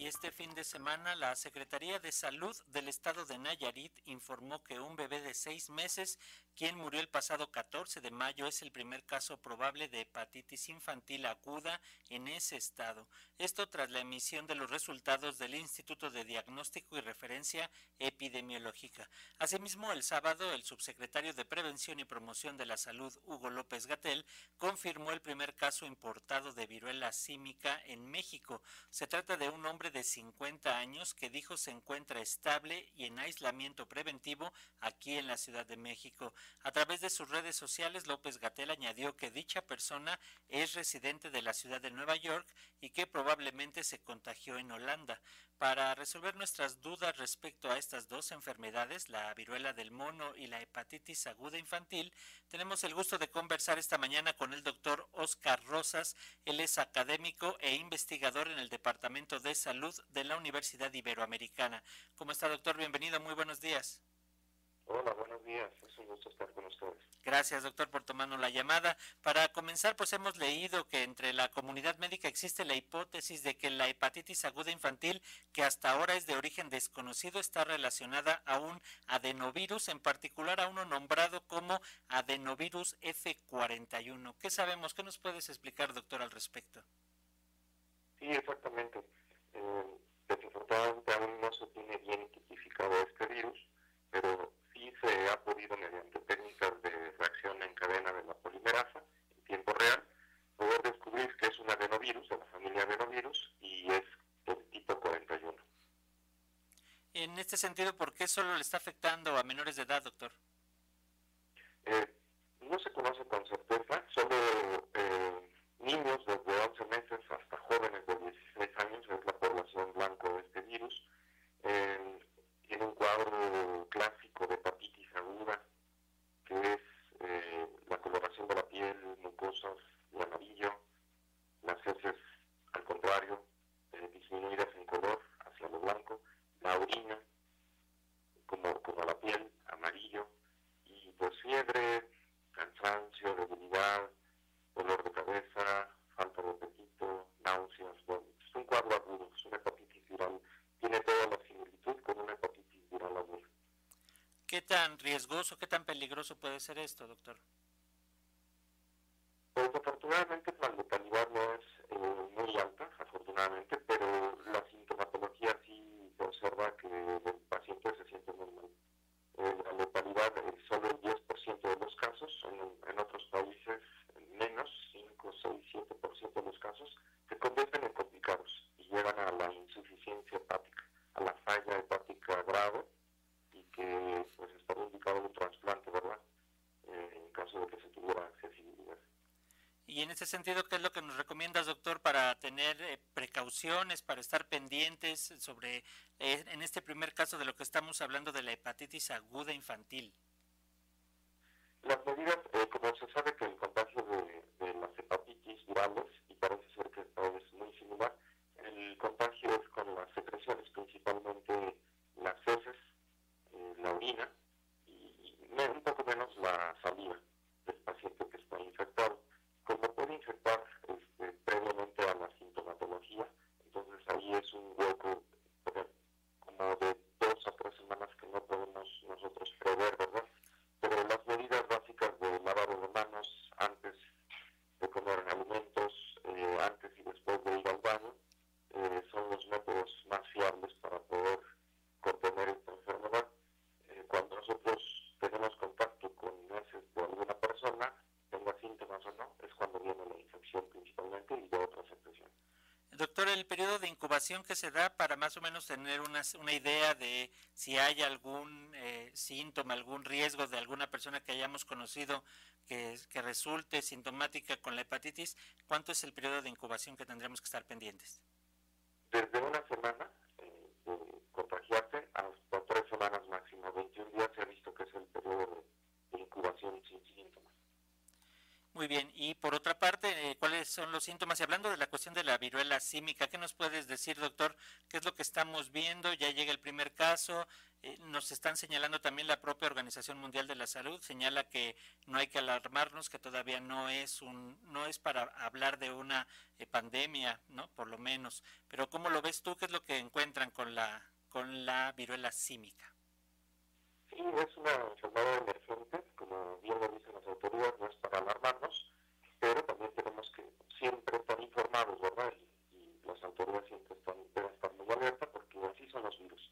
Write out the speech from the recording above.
Y este fin de semana la Secretaría de Salud del Estado de Nayarit informó que un bebé de seis meses, quien murió el pasado 14 de mayo, es el primer caso probable de hepatitis infantil aguda en ese estado. Esto tras la emisión de los resultados del Instituto de Diagnóstico y Referencia Epidemiológica. Asimismo, el sábado, el subsecretario de Prevención y Promoción de la Salud, Hugo López Gatel, confirmó el primer caso importado de viruela símica en México. Se trata de un hombre de 50 años que dijo se encuentra estable y en aislamiento preventivo aquí en la Ciudad de México. A través de sus redes sociales, López Gatel añadió que dicha persona es residente de la ciudad de Nueva York y que probablemente se contagió en Holanda. Para resolver nuestras dudas respecto a estas dos enfermedades, la viruela del mono y la hepatitis aguda infantil, tenemos el gusto de conversar esta mañana con el doctor Oscar Rosas. Él es académico e investigador en el Departamento de Salud de la Universidad Iberoamericana. ¿Cómo está, doctor? Bienvenido, muy buenos días. Hola, buenos días. Es un gusto estar con ustedes. Gracias, doctor, por tomarnos la llamada. Para comenzar, pues hemos leído que entre la comunidad médica existe la hipótesis de que la hepatitis aguda infantil, que hasta ahora es de origen desconocido, está relacionada a un adenovirus, en particular a uno nombrado como adenovirus F41. ¿Qué sabemos? ¿Qué nos puedes explicar, doctor, al respecto? Sí, exactamente. Eh, desafortunadamente aún no se tiene bien identificado este virus, pero sí se ha podido mediante técnicas de reacción en cadena de la polimerasa en tiempo real poder descubrir que es un adenovirus de la familia adenovirus y es del tipo 41. En este sentido, ¿por qué solo le está afectando a menores de edad, doctor? Eh, no se conoce con certeza, solo eh, clásico de tan riesgoso, qué tan peligroso puede ser esto, doctor? Pues afortunadamente la letalidad no es eh, muy alta, afortunadamente, pero la sintomatología sí Y en ese sentido, ¿qué es lo que nos recomiendas, doctor, para tener eh, precauciones, para estar pendientes sobre, eh, en este primer caso de lo que estamos hablando de la hepatitis aguda infantil? Las medidas, eh, como se sabe que el contagio de, de, las hepatitis virales, y parece ser que es muy similar, podemos nosotros prever, ¿verdad? Pero las medidas básicas de lavado de manos antes de comer alimentos, eh, antes y después de ir al baño, eh, son los métodos más fiables para poder contener esta enfermedad. Eh, cuando nosotros tenemos contacto con heces de alguna persona, tenga síntomas o no, es cuando viene la infección principalmente y de otras infecciones. Doctor, el periodo de incubación que se da para más o menos tener una, una idea de si hay algún eh, síntoma, algún riesgo de alguna persona que hayamos conocido que, que resulte sintomática con la hepatitis, ¿cuánto es el periodo de incubación que tendremos que estar pendientes? Desde una semana eh, de contagiarse hasta tres semanas máximo, 21 días se ha visto que es el periodo de, de incubación sin síntomas. Muy bien, y por otra parte, ¿cuáles son los síntomas? Y hablando de la cuestión de la viruela símica, ¿qué nos puedes decir, doctor? ¿Qué es lo que estamos viendo? Ya llega el primer caso, eh, nos están señalando también la propia Organización Mundial de la Salud, señala que no hay que alarmarnos, que todavía no es un, no es para hablar de una eh, pandemia, ¿no? Por lo menos. Pero ¿cómo lo ves tú? ¿Qué es lo que encuentran con la, con la viruela símica? Sí, es una enfermedad emergente, como pero también tenemos que siempre estar informados, ¿verdad? Y, y las autoridades siempre están, deben estar muy alerta porque así son los virus.